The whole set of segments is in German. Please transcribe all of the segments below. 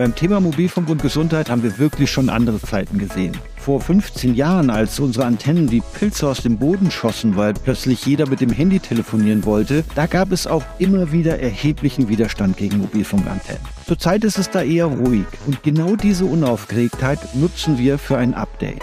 Beim Thema Mobilfunk und Gesundheit haben wir wirklich schon andere Zeiten gesehen. Vor 15 Jahren, als unsere Antennen wie Pilze aus dem Boden schossen, weil plötzlich jeder mit dem Handy telefonieren wollte, da gab es auch immer wieder erheblichen Widerstand gegen Mobilfunkantennen. Zurzeit ist es da eher ruhig und genau diese Unaufgeregtheit nutzen wir für ein Update.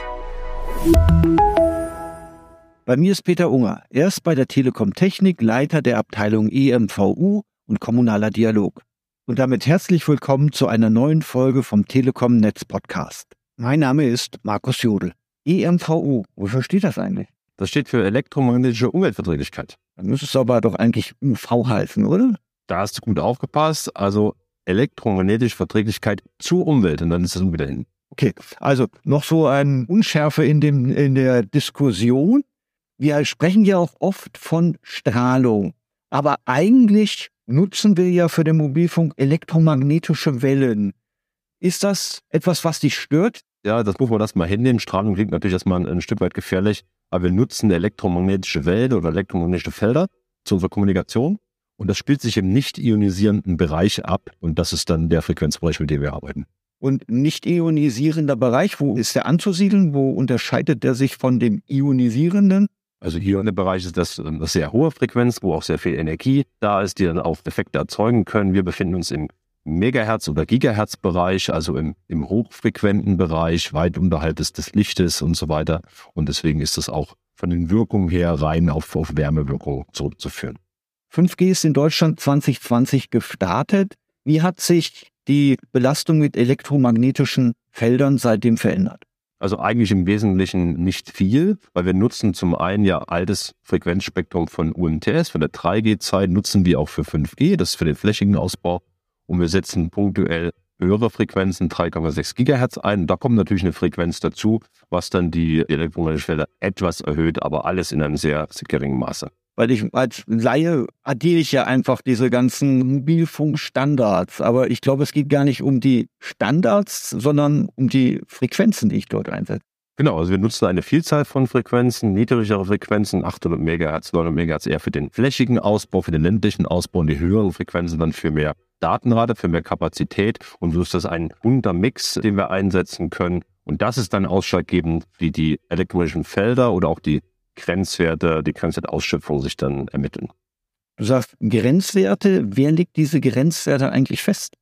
Bei mir ist Peter Unger. Er ist bei der Telekom Technik Leiter der Abteilung EMVU und kommunaler Dialog und damit herzlich willkommen zu einer neuen Folge vom Telekom Netz Podcast. Mein Name ist Markus Jodl. EMVU, wofür steht das eigentlich? Das steht für elektromagnetische Umweltverträglichkeit. Dann müsste es aber doch eigentlich UV heißen, oder? Da hast du gut aufgepasst. Also elektromagnetische Verträglichkeit zur Umwelt und dann ist es wieder hin. Okay, also noch so eine Unschärfe in, dem, in der Diskussion. Wir sprechen ja auch oft von Strahlung. Aber eigentlich nutzen wir ja für den Mobilfunk elektromagnetische Wellen. Ist das etwas, was dich stört? Ja, das muss man erstmal hinnehmen. Strahlung klingt natürlich erstmal ein, ein Stück weit gefährlich, aber wir nutzen elektromagnetische Wellen oder elektromagnetische Felder zu unserer Kommunikation. Und das spielt sich im nicht ionisierenden Bereich ab. Und das ist dann der Frequenzbereich, mit dem wir arbeiten. Und nicht ionisierender Bereich, wo ist der anzusiedeln? Wo unterscheidet der sich von dem ionisierenden? Also hier in dem Bereich ist das eine sehr hohe Frequenz, wo auch sehr viel Energie da ist, die dann auch Effekte erzeugen können. Wir befinden uns im Megahertz- oder Gigahertz-Bereich, also im, im hochfrequenten Bereich, weit unterhalb des, des Lichtes und so weiter. Und deswegen ist das auch von den Wirkungen her rein auf, auf Wärmewirkung zurückzuführen. 5G ist in Deutschland 2020 gestartet. Wie hat sich die Belastung mit elektromagnetischen Feldern seitdem verändert? Also eigentlich im Wesentlichen nicht viel, weil wir nutzen zum einen ja altes Frequenzspektrum von UMTS, von der 3G-Zeit nutzen wir auch für 5G, das ist für den flächigen Ausbau. Und wir setzen punktuell höhere Frequenzen, 3,6 Gigahertz ein. Und da kommt natürlich eine Frequenz dazu, was dann die elektromagnetischen Felder etwas erhöht, aber alles in einem sehr, sehr geringen Maße weil ich als Laie addiere ich ja einfach diese ganzen Mobilfunkstandards. Aber ich glaube, es geht gar nicht um die Standards, sondern um die Frequenzen, die ich dort einsetze. Genau, also wir nutzen eine Vielzahl von Frequenzen, niedrigere Frequenzen, 800 MHz, 900 MHz eher für den flächigen Ausbau, für den ländlichen Ausbau und die höheren Frequenzen dann für mehr Datenrate, für mehr Kapazität. Und so ist das ein bunter Mix, den wir einsetzen können. Und das ist dann ausschlaggebend, wie die elektromagnetischen Felder oder auch die Grenzwerte, die Grenzwertausschöpfung sich dann ermitteln. Du sagst Grenzwerte. Wer legt diese Grenzwerte eigentlich fest?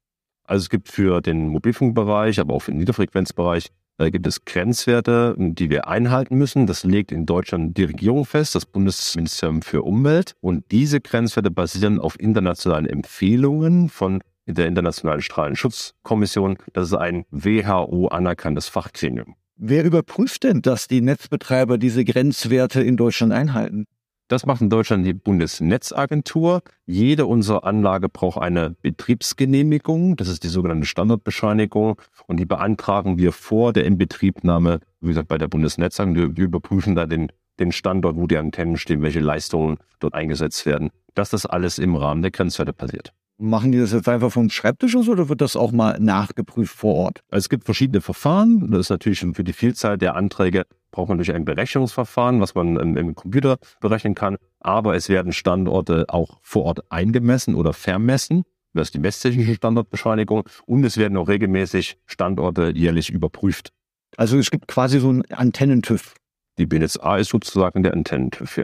Also es gibt für den Mobilfunkbereich, aber auch für den Niederfrequenzbereich, da gibt es Grenzwerte, die wir einhalten müssen. Das legt in Deutschland die Regierung fest, das Bundesministerium für Umwelt. Und diese Grenzwerte basieren auf internationalen Empfehlungen von der Internationalen Strahlenschutzkommission. Das ist ein WHO anerkanntes Fachgremium. Wer überprüft denn, dass die Netzbetreiber diese Grenzwerte in Deutschland einhalten? Das macht in Deutschland die Bundesnetzagentur. Jede unserer Anlage braucht eine Betriebsgenehmigung. Das ist die sogenannte Standardbescheinigung. Und die beantragen wir vor der Inbetriebnahme, wie gesagt, bei der Bundesnetzagentur. Wir überprüfen da den, den Standort, wo die Antennen stehen, welche Leistungen dort eingesetzt werden. Dass das alles im Rahmen der Grenzwerte passiert. Machen die das jetzt einfach vom Schreibtisch aus oder wird das auch mal nachgeprüft vor Ort? Also es gibt verschiedene Verfahren. Das ist natürlich für die Vielzahl der Anträge braucht man natürlich ein Berechnungsverfahren, was man im, im Computer berechnen kann. Aber es werden Standorte auch vor Ort eingemessen oder vermessen. Das ist die messtechnische Standortbescheinigung. Und es werden auch regelmäßig Standorte jährlich überprüft. Also es gibt quasi so einen Antennentüv. Die BNSA ist sozusagen der Antennentüv, ja.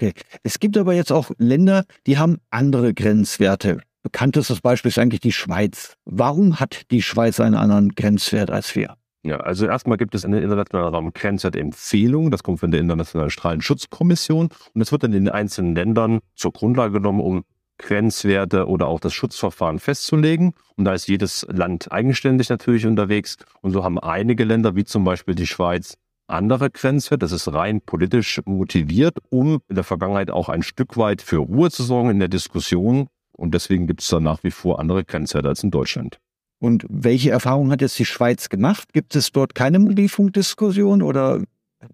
Okay. Es gibt aber jetzt auch Länder, die haben andere Grenzwerte. Bekanntestes Beispiel ist eigentlich die Schweiz. Warum hat die Schweiz einen anderen Grenzwert als wir? Ja, also erstmal gibt es in den internationalen Raum Grenzwertempfehlungen. Das kommt von der Internationalen Strahlenschutzkommission. Und es wird in den einzelnen Ländern zur Grundlage genommen, um Grenzwerte oder auch das Schutzverfahren festzulegen. Und da ist jedes Land eigenständig natürlich unterwegs. Und so haben einige Länder, wie zum Beispiel die Schweiz, andere Grenzwerte. Das ist rein politisch motiviert, um in der Vergangenheit auch ein Stück weit für Ruhe zu sorgen in der Diskussion und deswegen gibt es da nach wie vor andere Grenzwerte als in Deutschland. Und welche Erfahrungen hat jetzt die Schweiz gemacht? Gibt es dort keine Mobilfunkdiskussion oder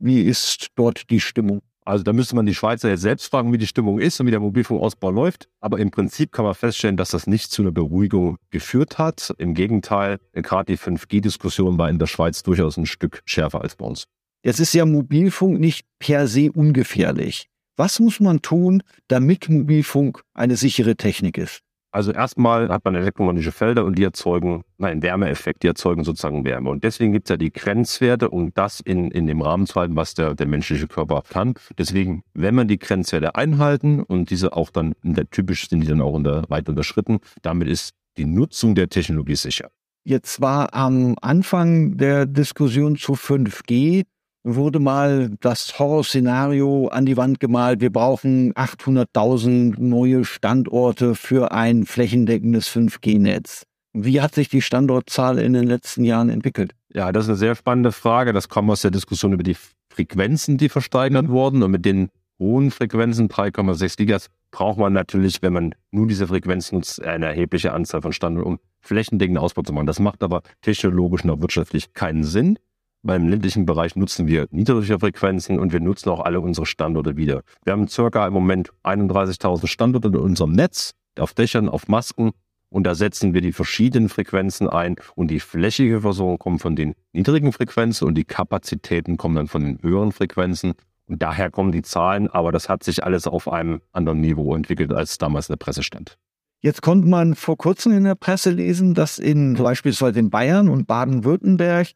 wie ist dort die Stimmung? Also da müsste man die Schweizer jetzt selbst fragen, wie die Stimmung ist und wie der Mobilfunkausbau läuft. Aber im Prinzip kann man feststellen, dass das nicht zu einer Beruhigung geführt hat. Im Gegenteil, gerade die 5G-Diskussion war in der Schweiz durchaus ein Stück schärfer als bei uns. Jetzt ist ja Mobilfunk nicht per se ungefährlich. Was muss man tun, damit Mobilfunk eine sichere Technik ist? Also erstmal hat man elektromagnetische Felder und die erzeugen einen Wärmeeffekt, die erzeugen sozusagen Wärme. Und deswegen gibt es ja die Grenzwerte, um das in, in dem Rahmen zu halten, was der, der menschliche Körper kann. Deswegen, wenn man die Grenzwerte einhalten und diese auch dann, in der, typisch sind die dann auch in der, weit unterschritten, damit ist die Nutzung der Technologie sicher. Jetzt war am Anfang der Diskussion zu 5G wurde mal das Horrorszenario an die Wand gemalt. Wir brauchen 800.000 neue Standorte für ein flächendeckendes 5G-Netz. Wie hat sich die Standortzahl in den letzten Jahren entwickelt? Ja, das ist eine sehr spannende Frage. Das kommt aus der Diskussion über die Frequenzen, die versteigert wurden. Und mit den hohen Frequenzen, 3,6 Gigas, braucht man natürlich, wenn man nur diese Frequenz nutzt, eine erhebliche Anzahl von Standorten, um flächendeckenden Ausbau zu machen. Das macht aber technologisch und wirtschaftlich keinen Sinn. Beim ländlichen Bereich nutzen wir niedrige Frequenzen und wir nutzen auch alle unsere Standorte wieder. Wir haben circa im Moment 31.000 Standorte in unserem Netz, auf Dächern, auf Masken und da setzen wir die verschiedenen Frequenzen ein und die flächige Versorgung kommt von den niedrigen Frequenzen und die Kapazitäten kommen dann von den höheren Frequenzen. Und daher kommen die Zahlen, aber das hat sich alles auf einem anderen Niveau entwickelt, als damals in der Presse stand. Jetzt konnte man vor kurzem in der Presse lesen, dass in beispielsweise in Bayern und Baden-Württemberg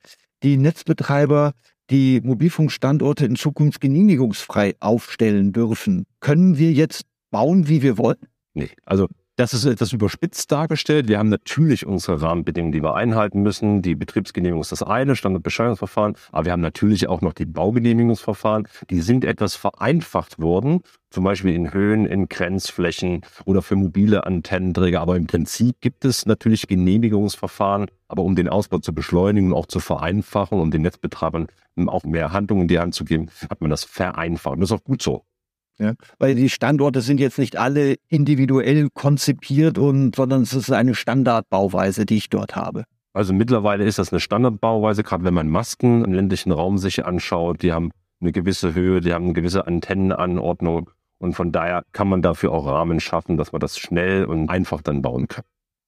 die Netzbetreiber die Mobilfunkstandorte in Zukunft genehmigungsfrei aufstellen dürfen. Können wir jetzt bauen, wie wir wollen? Nee, also das ist etwas überspitzt dargestellt. Wir haben natürlich unsere Rahmenbedingungen, die wir einhalten müssen. Die Betriebsgenehmigung ist das eine, Standardbescheinigungsverfahren. Aber wir haben natürlich auch noch die Baugenehmigungsverfahren. Die sind etwas vereinfacht worden. Zum Beispiel in Höhen, in Grenzflächen oder für mobile Antennenträger. Aber im Prinzip gibt es natürlich Genehmigungsverfahren. Aber um den Ausbau zu beschleunigen und auch zu vereinfachen und den Netzbetreibern auch mehr Handlungen in die Hand zu geben, hat man das vereinfacht. Und das ist auch gut so. Ja, weil die Standorte sind jetzt nicht alle individuell konzipiert und, sondern es ist eine Standardbauweise, die ich dort habe. Also mittlerweile ist das eine Standardbauweise, gerade wenn man Masken im ländlichen Raum sich anschaut, die haben eine gewisse Höhe, die haben eine gewisse Antennenanordnung und von daher kann man dafür auch Rahmen schaffen, dass man das schnell und einfach dann bauen kann.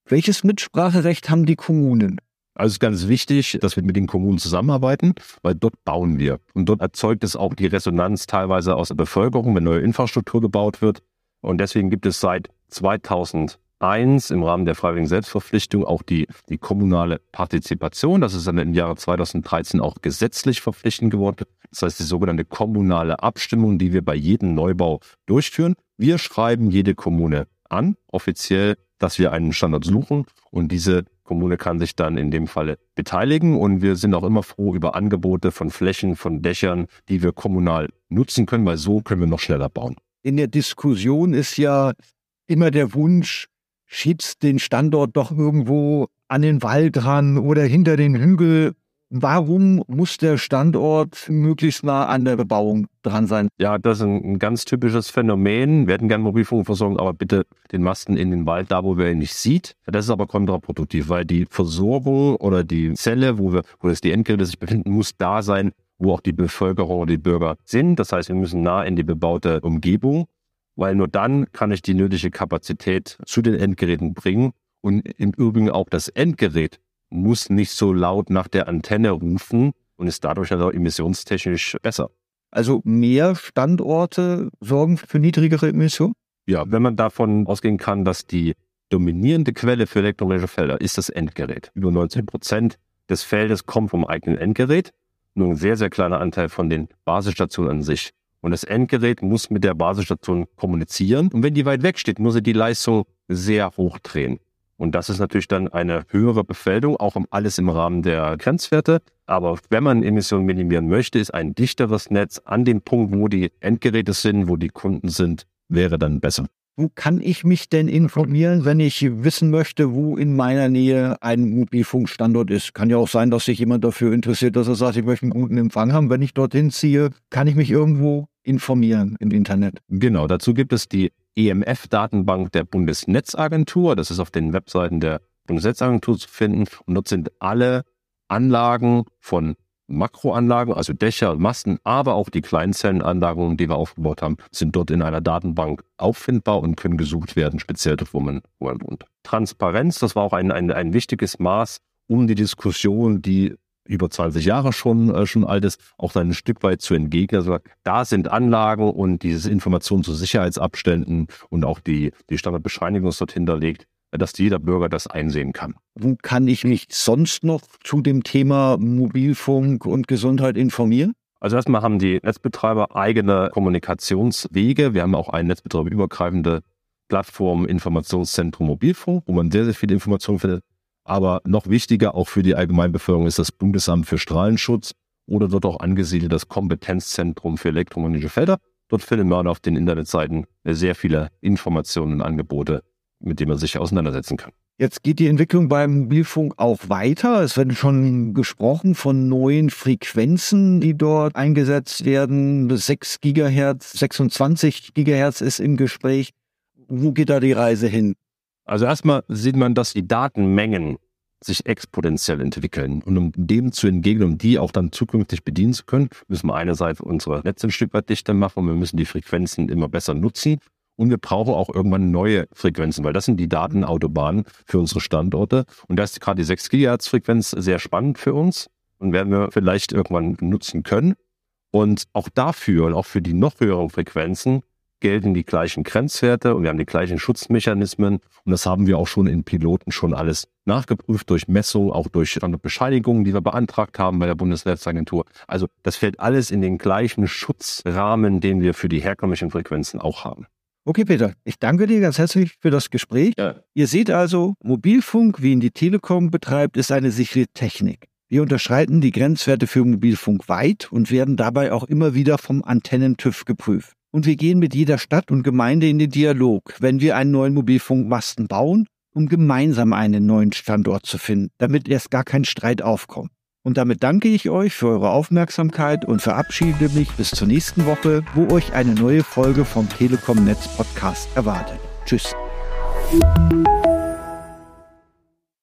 Welches Mitspracherecht haben die Kommunen? Also es ist ganz wichtig, dass wir mit den Kommunen zusammenarbeiten, weil dort bauen wir. Und dort erzeugt es auch die Resonanz teilweise aus der Bevölkerung, wenn neue Infrastruktur gebaut wird. Und deswegen gibt es seit 2001 im Rahmen der freiwilligen Selbstverpflichtung auch die, die kommunale Partizipation. Das ist dann im Jahre 2013 auch gesetzlich verpflichtend geworden. Das heißt, die sogenannte kommunale Abstimmung, die wir bei jedem Neubau durchführen. Wir schreiben jede Kommune an, offiziell, dass wir einen Standard suchen und diese Kommune kann sich dann in dem Falle beteiligen und wir sind auch immer froh über Angebote von Flächen, von Dächern, die wir kommunal nutzen können, weil so können wir noch schneller bauen. In der Diskussion ist ja immer der Wunsch, schiebst den Standort doch irgendwo an den Wald ran oder hinter den Hügel Warum muss der Standort möglichst nah an der Bebauung dran sein? Ja, das ist ein, ganz typisches Phänomen. Wir hätten gerne Mobilfunkversorgung, aber bitte den Masten in den Wald, da wo wir ihn nicht sieht. Das ist aber kontraproduktiv, weil die Versorgung oder die Zelle, wo wir, wo das die Endgeräte sich befinden, muss da sein, wo auch die Bevölkerung oder die Bürger sind. Das heißt, wir müssen nah in die bebaute Umgebung, weil nur dann kann ich die nötige Kapazität zu den Endgeräten bringen und im Übrigen auch das Endgerät muss nicht so laut nach der Antenne rufen und ist dadurch also emissionstechnisch besser. Also mehr Standorte sorgen für niedrigere Emissionen? Ja, wenn man davon ausgehen kann, dass die dominierende Quelle für elektromagnetische Felder ist das Endgerät. Über 19 Prozent des Feldes kommt vom eigenen Endgerät. Nur ein sehr, sehr kleiner Anteil von den Basisstationen an sich. Und das Endgerät muss mit der Basisstation kommunizieren. Und wenn die weit weg steht, muss er die Leistung sehr hoch drehen. Und das ist natürlich dann eine höhere Befeldung, auch um alles im Rahmen der Grenzwerte. Aber wenn man Emissionen minimieren möchte, ist ein dichteres Netz an dem Punkt, wo die Endgeräte sind, wo die Kunden sind, wäre dann besser. Wo kann ich mich denn informieren, wenn ich wissen möchte, wo in meiner Nähe ein Mobilfunkstandort ist? Kann ja auch sein, dass sich jemand dafür interessiert, dass er sagt, ich möchte einen guten Empfang haben. Wenn ich dorthin ziehe, kann ich mich irgendwo informieren im Internet. Genau, dazu gibt es die EMF-Datenbank der Bundesnetzagentur. Das ist auf den Webseiten der Bundesnetzagentur zu finden. Und dort sind alle Anlagen von Makroanlagen, also Dächer und Masten, aber auch die Kleinzellenanlagen, die wir aufgebaut haben, sind dort in einer Datenbank auffindbar und können gesucht werden, speziell dort, wo man, wo man wohnt. Transparenz, das war auch ein, ein, ein wichtiges Maß, um die Diskussion, die über 20 Jahre schon, äh, schon alt ist, auch ein Stück weit zu entgegnen. Also da sind Anlagen und diese Informationen zu Sicherheitsabständen und auch die, die Standardbescheinigung ist dort hinterlegt. dass jeder Bürger das einsehen kann. Wo kann ich mich sonst noch zu dem Thema Mobilfunk und Gesundheit informieren? Also erstmal haben die Netzbetreiber eigene Kommunikationswege. Wir haben auch eine netzbetreiberübergreifende Plattform Informationszentrum Mobilfunk, wo man sehr, sehr viele Informationen findet. Aber noch wichtiger auch für die Allgemeinbevölkerung ist das Bundesamt für Strahlenschutz oder dort auch angesiedelt das Kompetenzzentrum für elektromagnetische Felder. Dort findet man auf den Internetseiten sehr viele Informationen und Angebote, mit denen man sich auseinandersetzen kann. Jetzt geht die Entwicklung beim Mobilfunk auch weiter. Es wird schon gesprochen von neuen Frequenzen, die dort eingesetzt werden. 6 Gigahertz, 26 Gigahertz ist im Gespräch. Wo geht da die Reise hin? Also erstmal sieht man, dass die Datenmengen sich exponentiell entwickeln. Und um dem zu entgegnen, um die auch dann zukünftig bedienen zu können, müssen wir einerseits unsere Netze ein Stück weit dichter machen und wir müssen die Frequenzen immer besser nutzen. Und wir brauchen auch irgendwann neue Frequenzen, weil das sind die Datenautobahnen für unsere Standorte. Und da ist gerade die 6 GHz Frequenz sehr spannend für uns und werden wir vielleicht irgendwann nutzen können. Und auch dafür und auch für die noch höheren Frequenzen gelten die gleichen Grenzwerte und wir haben die gleichen Schutzmechanismen. Und das haben wir auch schon in Piloten schon alles nachgeprüft durch Messungen, auch durch Bescheinigungen, die wir beantragt haben bei der Bundesnetzagentur. Also das fällt alles in den gleichen Schutzrahmen, den wir für die herkömmlichen Frequenzen auch haben. Okay, Peter, ich danke dir ganz herzlich für das Gespräch. Ja. Ihr seht also, Mobilfunk, wie ihn die Telekom betreibt, ist eine sichere Technik. Wir unterschreiten die Grenzwerte für Mobilfunk weit und werden dabei auch immer wieder vom Antennen-TÜV geprüft. Und wir gehen mit jeder Stadt und Gemeinde in den Dialog, wenn wir einen neuen Mobilfunkmasten bauen, um gemeinsam einen neuen Standort zu finden, damit erst gar kein Streit aufkommt. Und damit danke ich euch für eure Aufmerksamkeit und verabschiede mich bis zur nächsten Woche, wo euch eine neue Folge vom Telekom Netz Podcast erwartet. Tschüss.